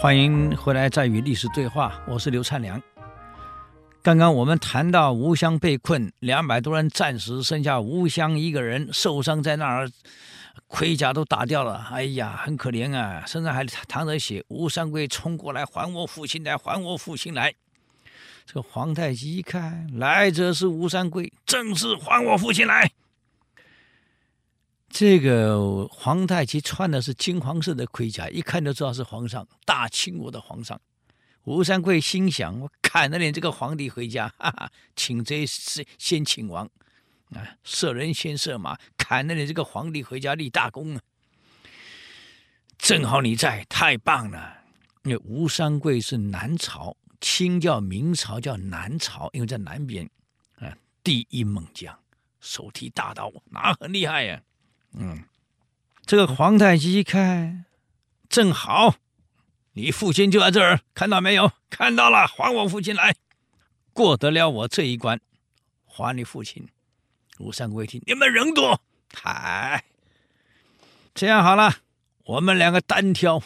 欢迎回来，再与历史对话。我是刘灿良。刚刚我们谈到吴襄被困，两百多人战死，剩下吴襄一个人受伤在那儿，盔甲都打掉了。哎呀，很可怜啊，身上还淌着血。吴三桂冲过来，还我父亲来，还我父亲来。这个皇太极一看，来者是吴三桂，正是还我父亲来。这个皇太极穿的是金黄色的盔甲，一看就知道是皇上，大清国的皇上。吴三桂心想：我砍了你这个皇帝回家，哈哈，请贼先先请王，啊，射人先射马，砍了你这个皇帝回家立大功啊！正好你在，太棒了。因为吴三桂是南朝，清叫明朝叫南朝，因为在南边，啊，第一猛将，手提大刀，那很厉害呀。嗯，这个皇太极一看，正好，你父亲就在这儿，看到没有？看到了，还我父亲来，过得了我这一关，还你父亲。吴三桂一听，你们人多，嗨，这样好了，我们两个单挑，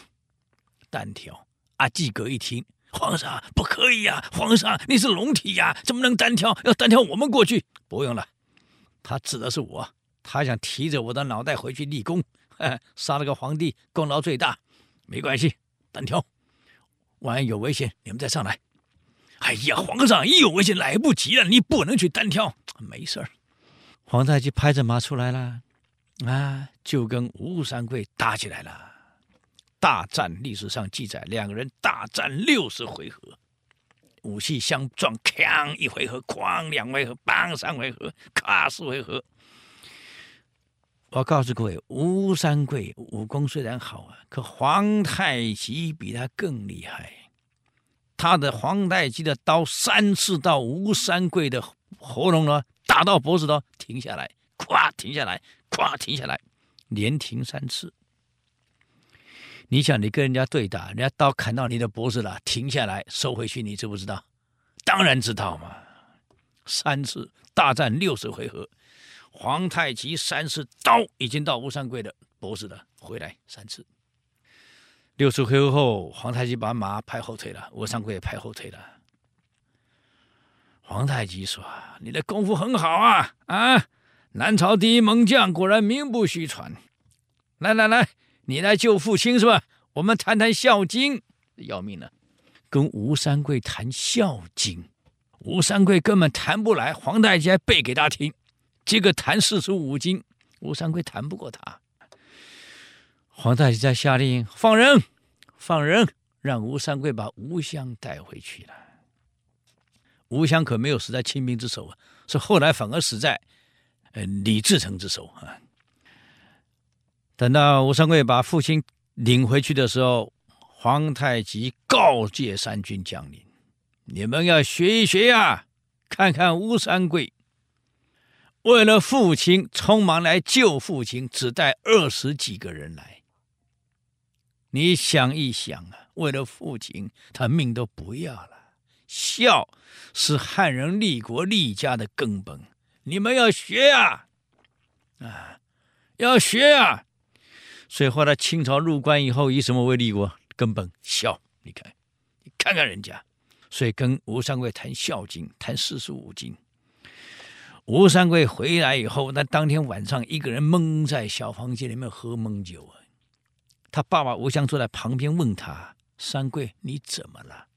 单挑。阿济格一听，皇上不可以呀，皇上你是龙体呀，怎么能单挑？要单挑我们过去，不用了。他指的是我。他想提着我的脑袋回去立功，杀了个皇帝，功劳最大，没关系，单挑。万一有危险，你们再上来。哎呀，皇上，一有危险来不及了，你不能去单挑。没事儿，皇太极拍着马出来了，啊，就跟吴三桂打起来了。大战历史上记载，两个人大战六十回合，武器相撞，锵一回合，哐两回合，梆三回合，咔四回合。我告诉各位，吴三桂武功虽然好啊，可皇太极比他更厉害。他的皇太极的刀三次到吴三桂的喉咙呢，打到脖子都停下来，咵停下来，咵停下来，连停三次。你想，你跟人家对打，人家刀砍到你的脖子了，停下来收回去，你知不知道？当然知道嘛。三次大战六十回合。皇太极三次刀已经到吴三桂的脖子了，回来三次。六次回合后，皇太极把马拍后退了，吴三桂也拍后退了。皇太极说：“你的功夫很好啊，啊，南朝第一猛将，果然名不虚传。来来来，你来救父亲是吧？我们谈谈孝经，要命了，跟吴三桂谈孝经，吴三桂根本谈不来，皇太极还背给他听。”这个谈四书五经，吴三桂谈不过他。皇太极在下令放人，放人，让吴三桂把吴襄带回去了。吴襄可没有死在清兵之手啊，是后来反而死在呃李自成之手啊。等到吴三桂把父亲领回去的时候，皇太极告诫三军将领：“你们要学一学呀，看看吴三桂。”为了父亲，匆忙来救父亲，只带二十几个人来。你想一想啊，为了父亲，他命都不要了。孝是汉人立国立家的根本，你们要学啊，啊，要学啊。所以后来清朝入关以后，以什么为立国根本？孝。你看，你看看人家，所以跟吴三桂谈《孝经》，谈四书五经。吴三桂回来以后，那当天晚上一个人蒙在小房间里面喝闷酒啊。他爸爸吴襄坐在旁边问他：“三桂，你怎么了？”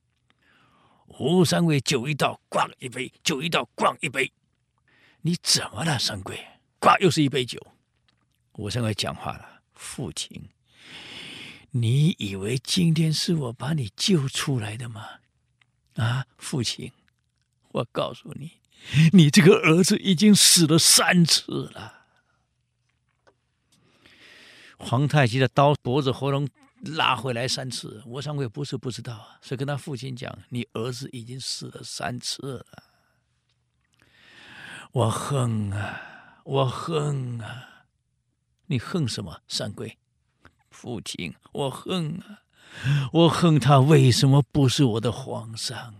吴三桂酒一倒，咣一杯；酒一倒，咣一杯。你怎么了，三桂？咣又是一杯酒。吴三桂讲话了：“父亲，你以为今天是我把你救出来的吗？啊，父亲，我告诉你。”你这个儿子已经死了三次了。皇太极的刀脖子喉咙拉回来三次，吴三桂不是不知道，是跟他父亲讲：“你儿子已经死了三次了。”我恨啊，我恨啊！你恨什么，三桂？父亲，我恨啊！我恨他为什么不是我的皇上？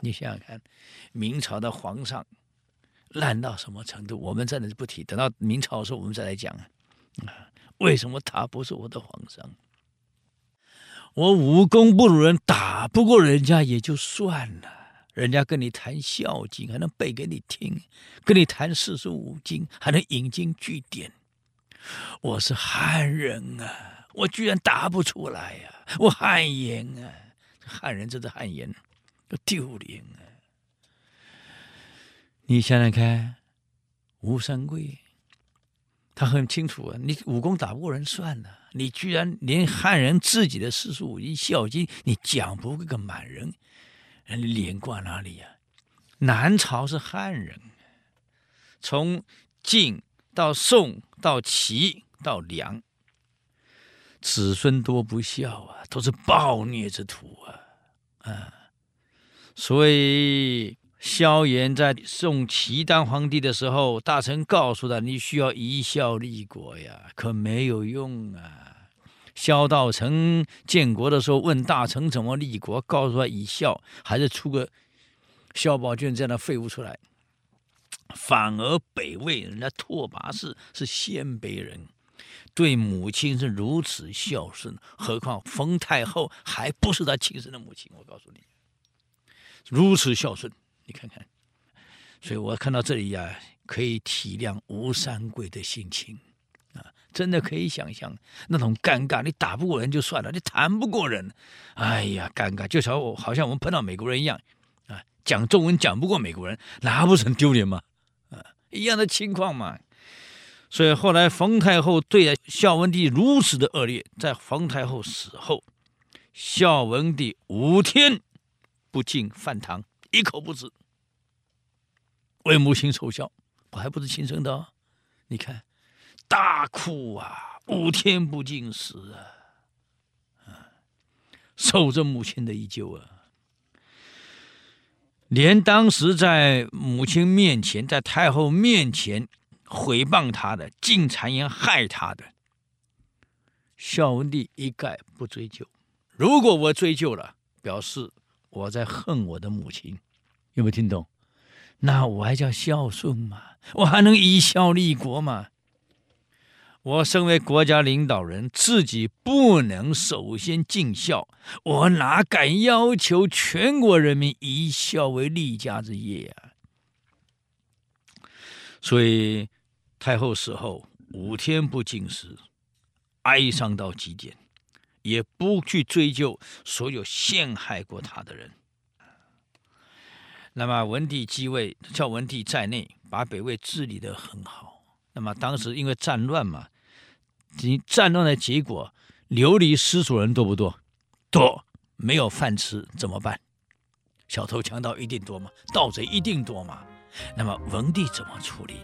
你想想看，明朝的皇上烂到什么程度？我们在这里不提，等到明朝的时候我们再来讲啊。为什么他不是我的皇上？我武功不如人，打不过人家也就算了。人家跟你谈《孝经》，还能背给你听；跟你谈四书五经，还能引经据典。我是汉人啊，我居然答不出来呀、我汗颜啊！汉人真是汗颜，丢脸啊！你想想看，吴三桂，他很清楚啊，你武功打不过人算了，你居然连汉人自己的四书五经、《孝经》，你讲不过个满人。人脸挂哪里呀、啊？南朝是汉人，从晋到宋到齐到梁，子孙多不孝啊，都是暴虐之徒啊！啊，所以萧炎在宋齐当皇帝的时候，大臣告诉他：“你需要以孝立国呀，可没有用啊。”萧道成建国的时候问大臣怎么立国，告诉他以孝，还是出个萧宝卷这样的废物出来。反而北魏人家拓跋氏是鲜卑人，对母亲是如此孝顺，何况冯太后还不是他亲生的母亲。我告诉你，如此孝顺，你看看。所以我看到这里呀、可以体谅吴三桂的心情啊。真的可以想象那种尴尬，你打不过人就算了，你谈不过人，哎呀，尴尬，就像我好像我们碰到美国人一样，啊，讲中文讲不过美国人，那不是很丢脸吗？啊，一样的情况嘛。所以后来冯太后对孝文帝如此的恶劣，在冯太后死后，孝文帝五天不进饭堂，一口不吃，为母亲守孝，我还不是亲生的哦，你看。大哭啊，五天不进食啊，守着母亲的依旧啊，连当时在母亲面前，在太后面前诽谤他的、进谗言害他的，孝文帝一概不追究。如果我追究了，表示我在恨我的母亲，有没有听懂？那我还叫孝顺吗？我还能以孝立国吗？我身为国家领导人，自己不能首先尽孝，我哪敢要求全国人民以孝为立家之业啊？所以太后死后五天不进食，哀伤到极点，也不去追究所有陷害过他的人。那么文帝继位，孝文帝在内，把北魏治理得很好。那么当时因为战乱嘛。你战乱的结果，流离失所人多不多？多，没有饭吃怎么办？小偷强盗一定多吗？盗贼一定多吗？那么文帝怎么处理？